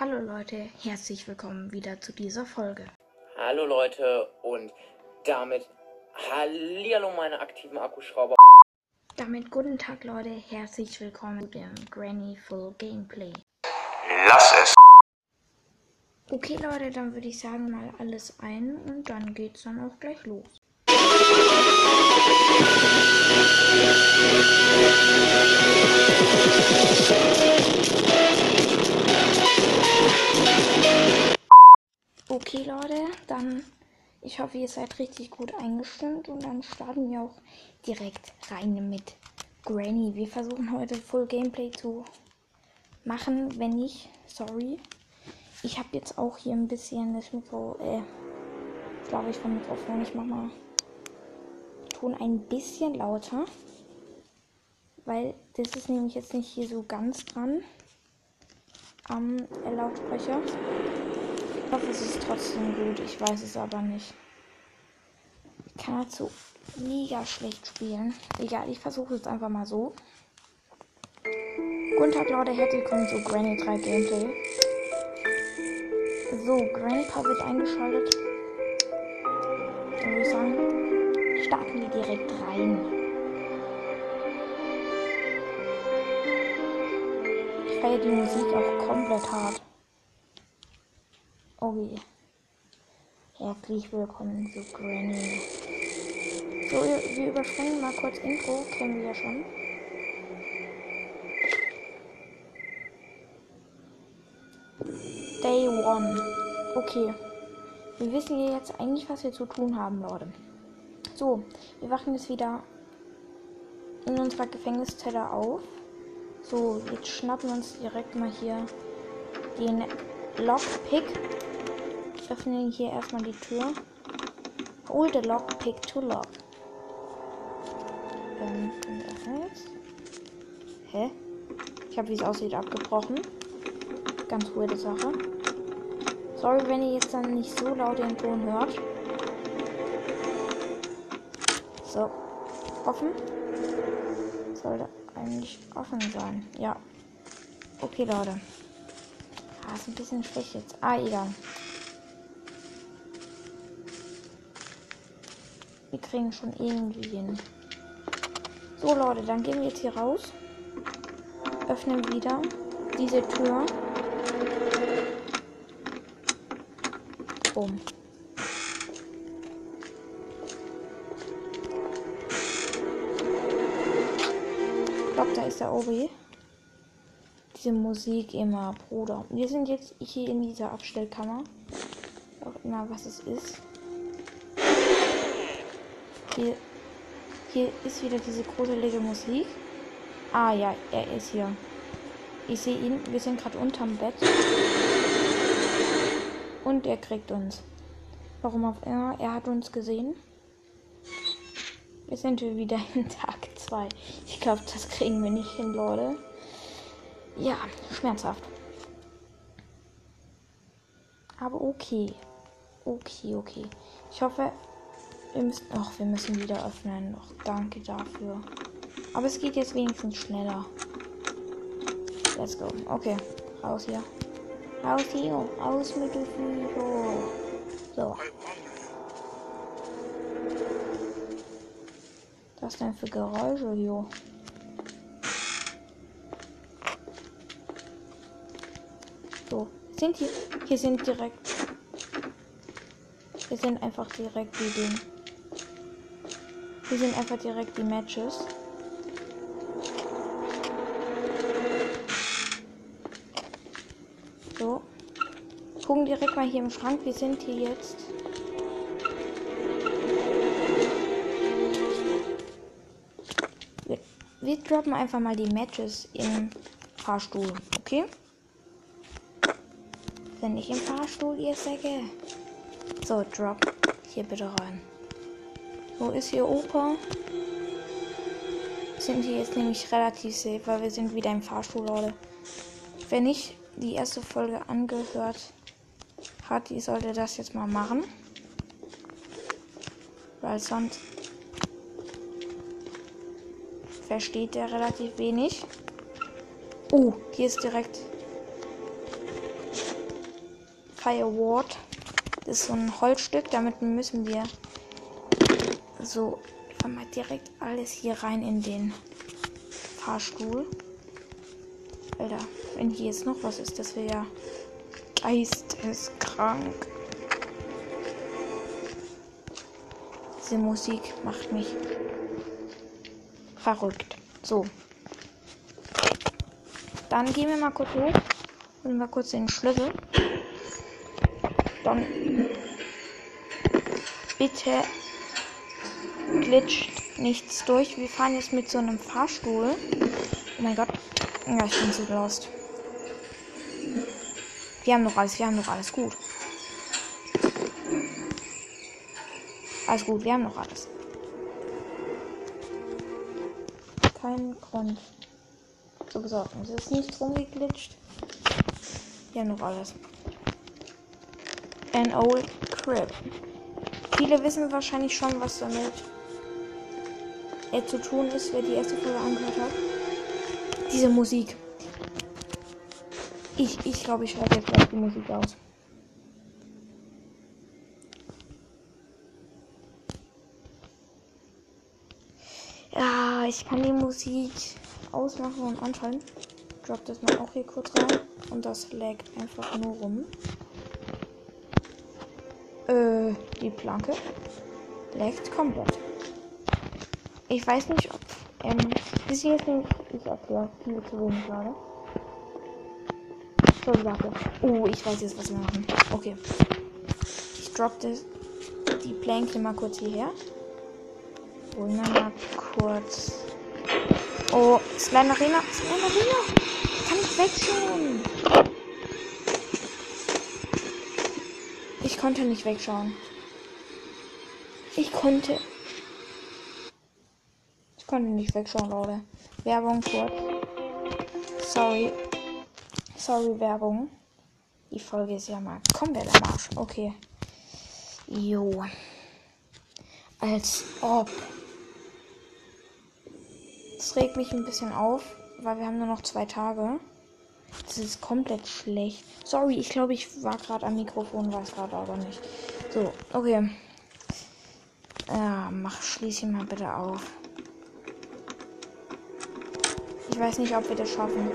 Hallo Leute, herzlich willkommen wieder zu dieser Folge. Hallo Leute und damit Hallihallo meine aktiven Akkuschrauber. Damit guten Tag Leute, herzlich willkommen zu dem Granny Full Gameplay. Lass es. Okay Leute, dann würde ich sagen mal alles ein und dann geht's dann auch gleich los. Okay Leute, dann ich hoffe ihr seid richtig gut eingestimmt und dann starten wir auch direkt rein mit Granny. Wir versuchen heute Full Gameplay zu machen, wenn nicht, sorry. Ich habe jetzt auch hier ein bisschen das Mikro, äh, glaube ich vom Mikrofon. Ich mach mal Ton ein bisschen lauter, weil das ist nämlich jetzt nicht hier so ganz dran am Lautsprecher. Ich hoffe, es ist trotzdem gut. Ich weiß es aber nicht. Ich kann dazu mega schlecht spielen. Egal, ich versuche es einfach mal so. Guten Tag, Leute. Herzlich willkommen zu Granny 3 Gameplay. So, Grandpa wird eingeschaltet. Dann würde ich sagen, starten wir direkt rein. Ich feiere die Musik auch komplett hart. Okay. Herzlich willkommen zu Granny. So, wir, wir überspringen mal kurz Intro, kennen wir ja schon. Day One. Okay. Wir wissen ja jetzt eigentlich, was wir zu tun haben, Leute. So, wir wachen jetzt wieder in unserer Gefängniszelle auf. So, jetzt schnappen wir uns direkt mal hier den Lockpick. Öffnen hier erstmal die Tür. Hol the Lockpick to lock. Ähm. Hä? Ich habe, wie es aussieht, abgebrochen. Ganz weirde Sache. Sorry, wenn ihr jetzt dann nicht so laut den Ton hört. So. Offen. Sollte eigentlich offen sein. Ja. Okay, Leute. Ah, ist ein bisschen schlecht jetzt. Ah, egal. Wir kriegen schon irgendwie hin. So, Leute, dann gehen wir jetzt hier raus. Öffnen wieder diese Tür. Boom. Ich glaube, da ist der Obi. Diese Musik immer, Bruder. Wir sind jetzt hier in dieser Abstellkammer. Auch immer, was es ist. Hier, hier ist wieder diese gruselige Musik. Ah ja, er ist hier. Ich sehe ihn. Wir sind gerade unterm Bett. Und er kriegt uns. Warum auch immer. Er hat uns gesehen. Jetzt sind wir wieder in Tag 2. Ich glaube, das kriegen wir nicht hin, Leute. Ja, schmerzhaft. Aber okay. Okay, okay. Ich hoffe, wir müssen. Ach, wir müssen wieder öffnen. Ach, danke dafür. Aber es geht jetzt wenigstens schneller. Let's go. Okay, raus hier. Raus hier. Raus mit dem Viecher. So. Was denn für Geräusche hier? So. Sind hier. Hier sind direkt. Hier sind einfach direkt die Dinge. Hier sind einfach direkt die Matches. So. Gucken direkt mal hier im Schrank. Wir sind hier jetzt. Wir, wir droppen einfach mal die Matches im Fahrstuhl. Okay? Wenn nicht im Fahrstuhl, ihr Säcke. So, drop. Hier bitte rein. Wo ist hier Opa? Sind hier jetzt nämlich relativ safe, weil wir sind wieder im Fahrstuhl, Leute. Wenn nicht die erste Folge angehört hat, die sollte das jetzt mal machen. Weil sonst versteht er relativ wenig. Uh, hier ist direkt Fireward. Das ist so ein Holzstück. Damit müssen wir so einfach mal direkt alles hier rein in den Fahrstuhl. Alter, wenn hier jetzt noch was ist, das wäre ja geisteskrank. Diese Musik macht mich verrückt. So. Dann gehen wir mal kurz hoch. Holen wir kurz den Schlüssel. Dann bitte glitscht nichts durch. Wir fahren jetzt mit so einem Fahrstuhl. Oh mein Gott. Ja, ich bin so lost. Wir haben noch alles, wir haben noch alles gut. Alles gut, wir haben noch alles. Kein Grund zu besorgen. Es ist nicht rumgeglitscht. Wir haben noch alles. An old crib. Viele wissen wahrscheinlich schon, was damit äh, zu tun ist, wer die erste Folge angehört hat. Diese Musik. Ich, ich glaube, ich schalte jetzt gleich die Musik aus. Ja, ich kann die Musik ausmachen und anschalten. Drop das mal auch hier kurz rein. Und das laggt einfach nur rum. Äh, die Planke laggt komplett. Ich weiß nicht, ob. Ähm, hier ist. Ich erkläre viel zu wenig gerade. So, warte. Oh, ich weiß jetzt, was wir machen. Okay. Ich drop das, die Planke mal kurz hierher. Holen wir mal kurz. Oh, Slime Arena. Slime Arena. Kann ich wegschauen. Ich konnte nicht wegschauen. Ich konnte. Ich konnte nicht wegschauen, Leute. Werbung kurz. Sorry. Sorry, Werbung. Die Folge ist ja mal komplett am Arsch. Okay. Jo. Als ob. Das regt mich ein bisschen auf, weil wir haben nur noch zwei Tage. Das ist komplett schlecht. Sorry, ich glaube, ich war gerade am Mikrofon, es gerade aber nicht. So, okay. Ja, mach, schließ ihn mal bitte auf. Weiß nicht, ob wir das schaffen.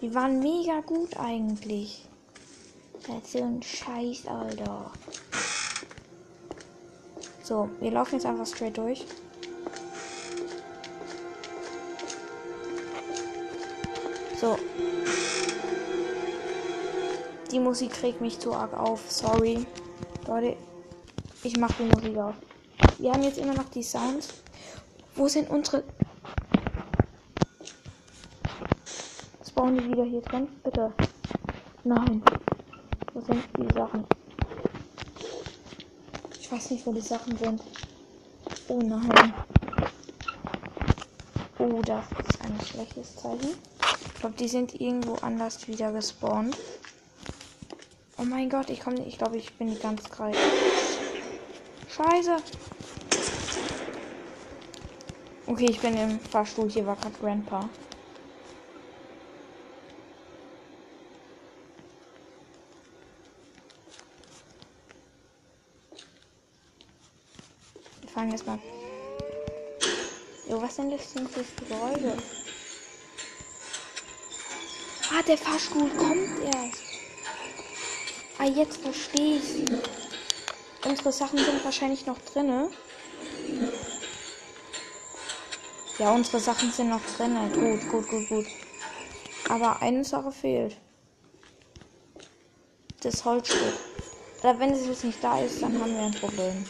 Die waren mega gut eigentlich. Das ist so ein Scheiß, Alter. So, wir laufen jetzt einfach straight durch. So. Die Musik regt mich zu arg auf. Sorry. Leute, ich mache die Musik auf. Wir haben jetzt immer noch die Sounds. Wo sind unsere... Spawnen die wieder hier drin? Bitte. Nein. Wo sind die Sachen? Ich weiß nicht, wo die Sachen sind. Oh nein. Oh, das ist ein schlechtes Zeichen glaube, die sind irgendwo anders wieder gespawnt. Oh mein Gott, ich komme Ich glaube, ich bin nicht ganz greif. Scheiße. Okay, ich bin im Fahrstuhl. Hier war gerade Grandpa. Wir fahren jetzt mal. Jo, was sind das denn für Geräusche? Ah, der Fahrstuhl kommt erst. Ah, jetzt verstehe ich. Unsere Sachen sind wahrscheinlich noch drinne. Ja, unsere Sachen sind noch drin. Gut, gut, gut, gut. Aber eine Sache fehlt. Das Holzstück. Oder wenn es jetzt nicht da ist, dann haben wir ein Problem.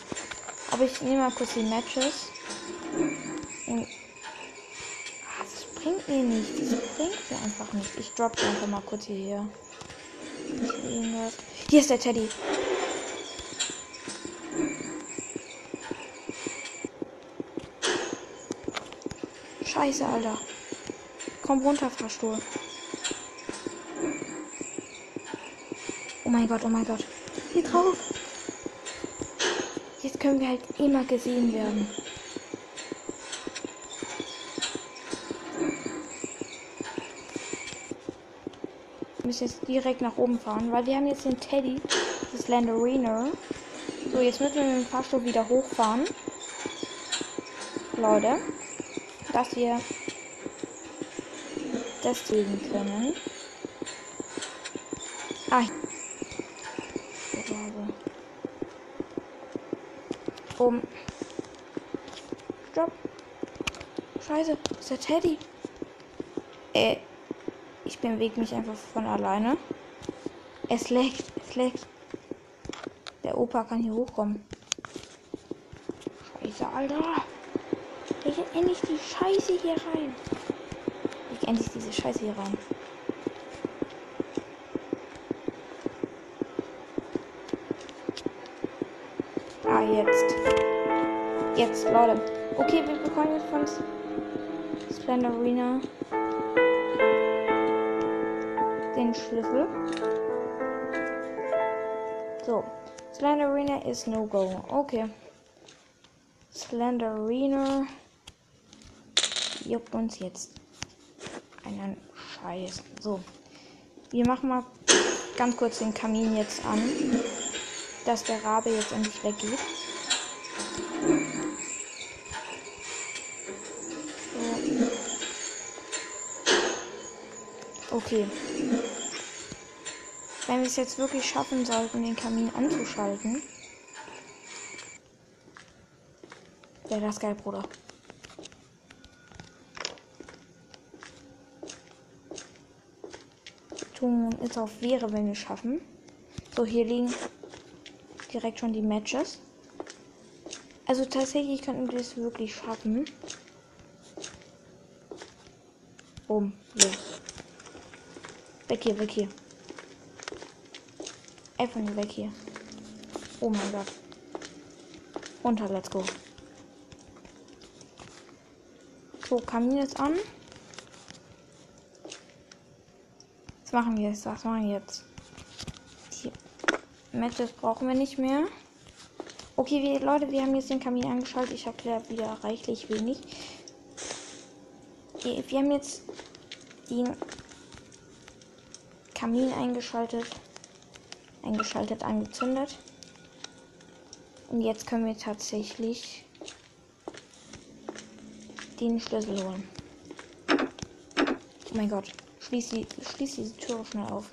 Aber ich nehme mal kurz die Matches. Und bringt mir nicht. Das bringt mir einfach nicht. Ich drop die einfach mal kurz hierher. Hier ist der Teddy. Scheiße, Alter. Komm runter, Fahrstuhl. Oh mein Gott, oh mein Gott. Hier drauf. Jetzt können wir halt immer gesehen werden. müssen jetzt direkt nach oben fahren, weil wir haben jetzt den Teddy, das Landarina. So, jetzt müssen wir mit dem Fahrstuhl wieder hochfahren. Leute, dass wir deswegen können. Ah. Um. Stopp. Scheiße, ist der Teddy? Äh, ich bewege mich einfach von alleine. Es leckt, es leckt. Der Opa kann hier hochkommen. Scheiße, Alter. Leg endlich die Scheiße hier rein. Leg endlich diese Scheiße hier rein. Ah, jetzt. Jetzt, Leute. Okay, wir bekommen jetzt von Splendor Arena den Schlüssel. So. Slender Arena ist no go. Okay. Slender Arena juckt uns jetzt einen Scheiß. So. Wir machen mal ganz kurz den Kamin jetzt an, dass der Rabe jetzt endlich weggeht. Okay. Wenn wir es jetzt wirklich schaffen sollten, den Kamin anzuschalten, wäre das geil, Bruder. Tun ist auf wäre, wenn wir schaffen. So, hier liegen direkt schon die Matches. Also tatsächlich könnten wir es wirklich schaffen. Boom, los. Weg hier, weg hier. Einfach nur weg hier. Oh mein Gott. Runter, let's go. So, Kamin ist an. Was machen wir jetzt? Was machen wir jetzt? Die Matches brauchen wir nicht mehr. Okay, wir, Leute, wir haben jetzt den Kamin angeschaltet. Ich erkläre wieder reichlich wenig. Wir haben jetzt den Kamin eingeschaltet eingeschaltet, angezündet. Und jetzt können wir tatsächlich den Schlüssel holen. Oh mein Gott. Schließ, die, schließ diese Tür schnell auf.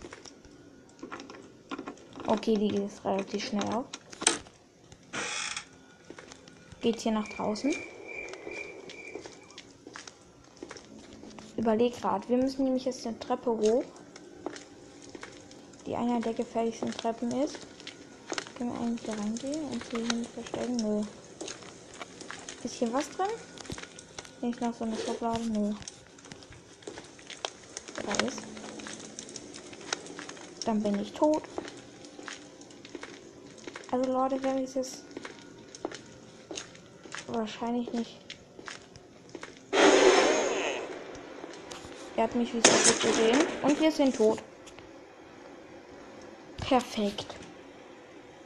Okay, die geht relativ schnell auf. Geht hier nach draußen. Überleg gerade. Wir müssen nämlich jetzt eine Treppe hoch die einer der gefährlichsten Treppen ist. Können wir eigentlich da reingehen und hier hin verstecken? Nö. Ist hier was drin? Nicht noch so eine Schublade? Nö. Da ist. Dann bin ich tot. Also Leute, wenn ich es wahrscheinlich nicht. Er hat mich wie so gesehen. Und wir sind tot. Perfekt.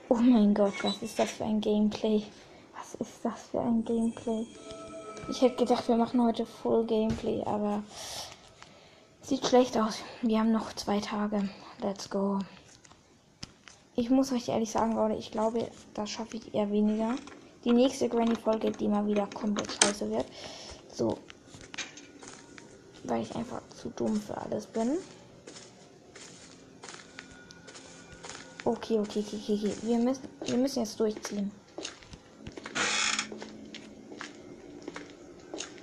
Oh mein Gott, was ist das für ein Gameplay? Was ist das für ein Gameplay? Ich hätte gedacht, wir machen heute Full Gameplay, aber sieht schlecht aus. Wir haben noch zwei Tage. Let's go. Ich muss euch ehrlich sagen, Leute, ich glaube, das schaffe ich eher weniger. Die nächste Granny-Folge, die mal wieder komplett scheiße wird. So. Weil ich einfach zu dumm für alles bin. Okay, okay, okay, okay. Wir müssen, wir müssen jetzt durchziehen.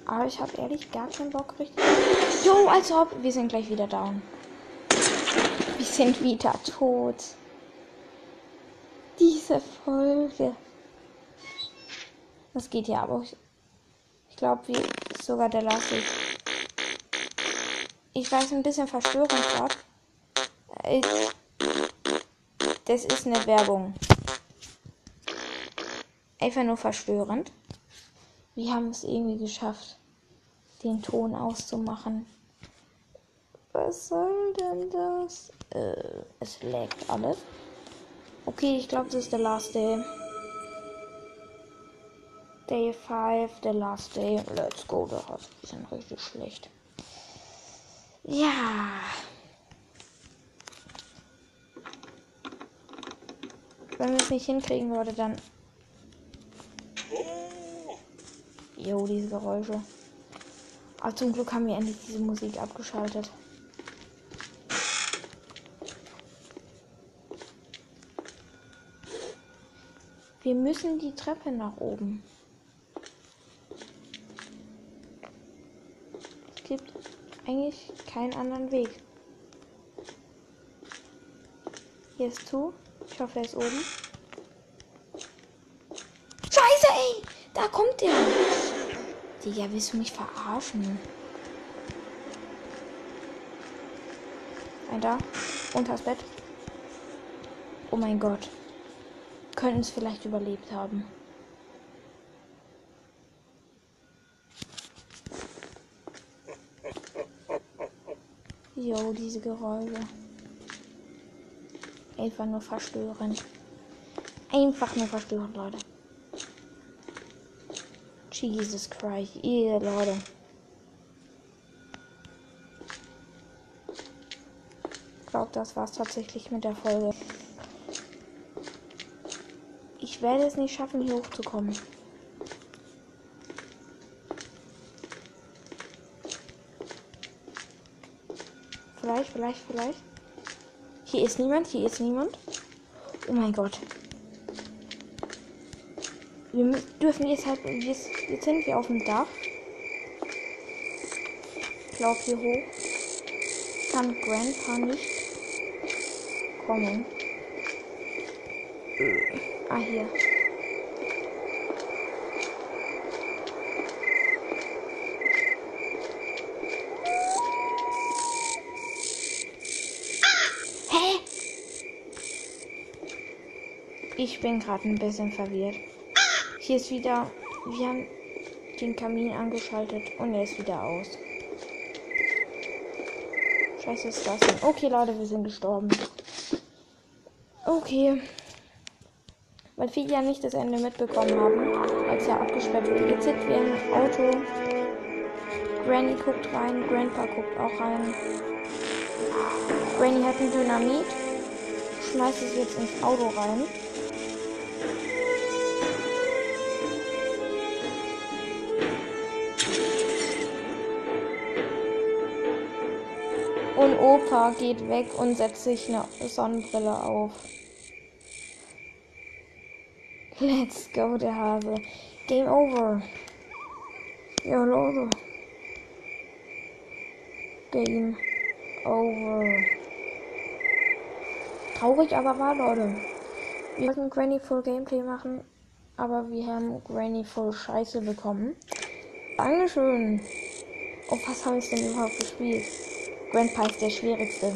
Aber ich habe ehrlich gar keinen Bock richtig. Jo, als ob. Wir sind gleich wieder down. Wir sind wieder tot. Diese Folge. Das geht ja, aber ich, ich glaube, wie sogar der lasse ich. Ich weiß ein bisschen verstörend gerade. Ich, das ist eine Werbung. Einfach nur verstörend. Wir haben es irgendwie geschafft, den Ton auszumachen. Was soll denn das? Äh, es laggt alles. Okay, ich glaube, das ist der Last Day. Day 5, der Last Day. Let's go, das ist ein richtig schlecht. Ja. Wenn wir es nicht hinkriegen, Leute, dann. Jo, diese Geräusche. Aber zum Glück haben wir endlich diese Musik abgeschaltet. Wir müssen die Treppe nach oben. Es gibt eigentlich keinen anderen Weg. Hier ist zu. Ich hoffe, er ist oben. Scheiße, ey! Da kommt der! Digga, willst du mich verarschen? Ein da. Unters Bett. Oh mein Gott. Könnten es vielleicht überlebt haben. Jo, diese Geräusche. Einfach nur verstörend. Einfach nur verstörend, Leute. Jesus Christ. Ihr Leute. Ich glaube, das war's tatsächlich mit der Folge. Ich werde es nicht schaffen, hier hochzukommen. Vielleicht, vielleicht, vielleicht. Hier ist niemand, hier ist niemand. Oh mein Gott. Wir dürfen jetzt halt. Jetzt, jetzt sind wir auf dem Dach. Ich glaube hier hoch. Kann Grandpa nicht kommen. Ah, hier. Hä? Ich bin gerade ein bisschen verwirrt. Hier ist wieder. Wir haben den Kamin angeschaltet und er ist wieder aus. Scheiße ist das denn? Okay, Leute, wir sind gestorben. Okay. Weil viele ja nicht das Ende mitbekommen haben, als er abgesperrt wurde. Jetzt sind wir im Auto. Granny guckt rein, Grandpa guckt auch rein. Granny hat ein Dynamit, schmeißt es jetzt ins Auto rein. Opa geht weg und setzt sich eine Sonnenbrille auf. Let's go, der Hase. Game over. Ja, Leute. Game over. Traurig, aber wahr, Leute. Wir wollten Granny Full Gameplay machen, aber wir haben Granny Full Scheiße bekommen. Dankeschön. Auf was haben wir es denn überhaupt gespielt? Grandpa ist der schwierigste.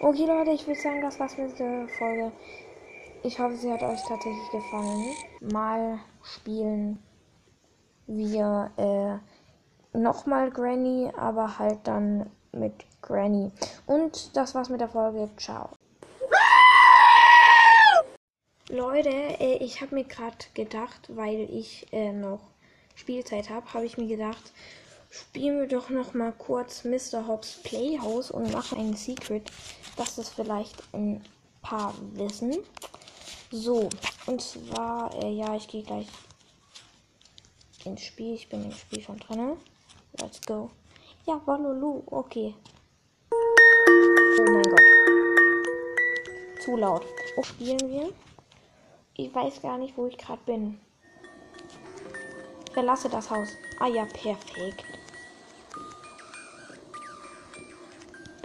Okay, Leute, ich würde sagen, das war's mit der Folge. Ich hoffe, sie hat euch tatsächlich gefallen. Mal spielen wir äh, nochmal Granny, aber halt dann mit Granny. Und das war's mit der Folge. Ciao. Leute, äh, ich habe mir gerade gedacht, weil ich äh, noch Spielzeit habe, habe ich mir gedacht, spielen wir doch noch mal kurz Mr. Hobbs Playhouse und machen ein Secret, dass das vielleicht ein paar wissen. So, und zwar, äh, ja, ich gehe gleich ins Spiel. Ich bin im Spiel schon drin. Let's go. Ja, Walulu, okay. Oh mein Gott. Zu laut. Wo spielen wir? Ich weiß gar nicht, wo ich gerade bin. Verlasse das Haus. Ah ja, perfekt.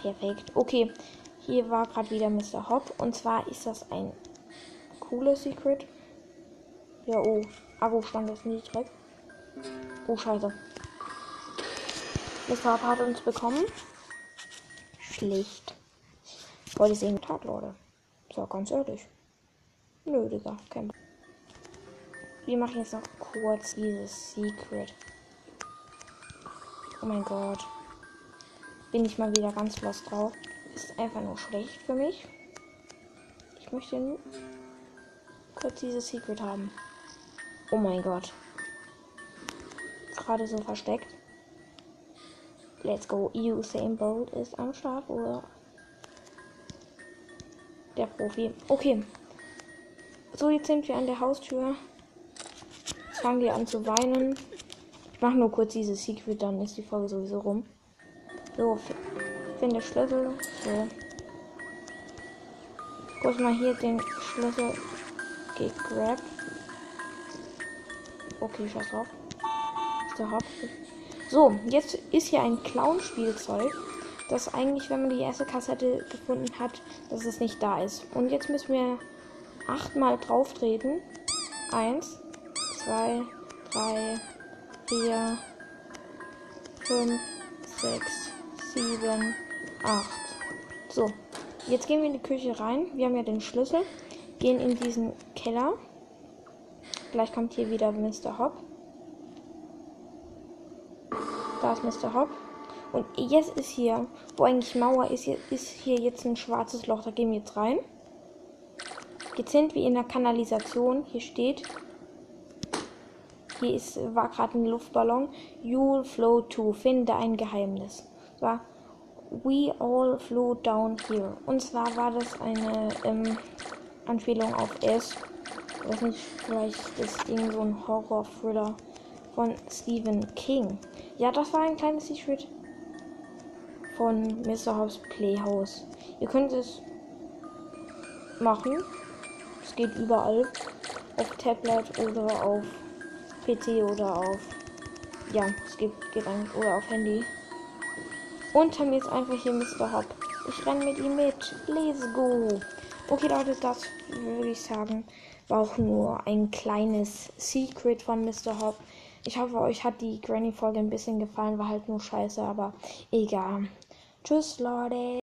Perfekt. Okay, hier war gerade wieder Mr. Hopp. Und zwar ist das ein cooles Secret. Ja, oh. Akkustand ist niedrig. Oh, scheiße. Mr. Hopp hat uns bekommen. Schlicht. Wollte ich sehen, Tag, Leute. So, ganz ehrlich. Nö, Digga. Kein Wir machen jetzt noch kurz dieses Secret. Oh mein Gott. Bin ich mal wieder ganz lost drauf. Ist einfach nur schlecht für mich. Ich möchte nur kurz dieses Secret haben. Oh mein Gott. Gerade so versteckt. Let's go. Usain Bolt ist am Start, oder? Der Profi. Okay. So, jetzt sind wir an der Haustür. Jetzt fangen wir an zu weinen. Ich mache nur kurz dieses Secret, dann ist die Folge sowieso rum. So, finde Schlüssel. So. Kurz mal hier den Schlüssel gegrabt. Okay, scheiß drauf. Der. So, jetzt ist hier ein Clown-Spielzeug, das eigentlich, wenn man die erste Kassette gefunden hat, dass es nicht da ist. Und jetzt müssen wir achtmal drauf treten. Eins, zwei, drei, vier, fünf, sechs, sieben, acht. So, jetzt gehen wir in die Küche rein. Wir haben ja den Schlüssel. Gehen in diesen Keller. Gleich kommt hier wieder Mr. Hop. Da ist Mr. Hop. Und jetzt ist hier, wo eigentlich Mauer ist, ist hier jetzt ein schwarzes Loch. Da gehen wir jetzt rein. Jetzt sind wir in der Kanalisation. Hier steht, hier ist, war gerade ein Luftballon. You'll flow to. Finde ein Geheimnis. War We all flew down here. Und zwar war das eine ähm, Anspielung auf S. Ich weiß nicht, vielleicht ist Ding so ein Horror-Thriller von Stephen King. Ja, das war ein kleines Secret von Mr. Hobbs Playhouse. Ihr könnt es machen. Es geht überall. Auf Tablet oder auf PC oder auf. Ja, es geht, geht eigentlich. Oder auf Handy. Und haben jetzt einfach hier Mr. Hop. Ich renne mit ihm mit. Let's go. Okay, Leute, das würde ich sagen, war auch nur ein kleines Secret von Mr. Hop. Ich hoffe, euch hat die Granny-Folge ein bisschen gefallen. War halt nur scheiße, aber egal. Tschüss, Leute.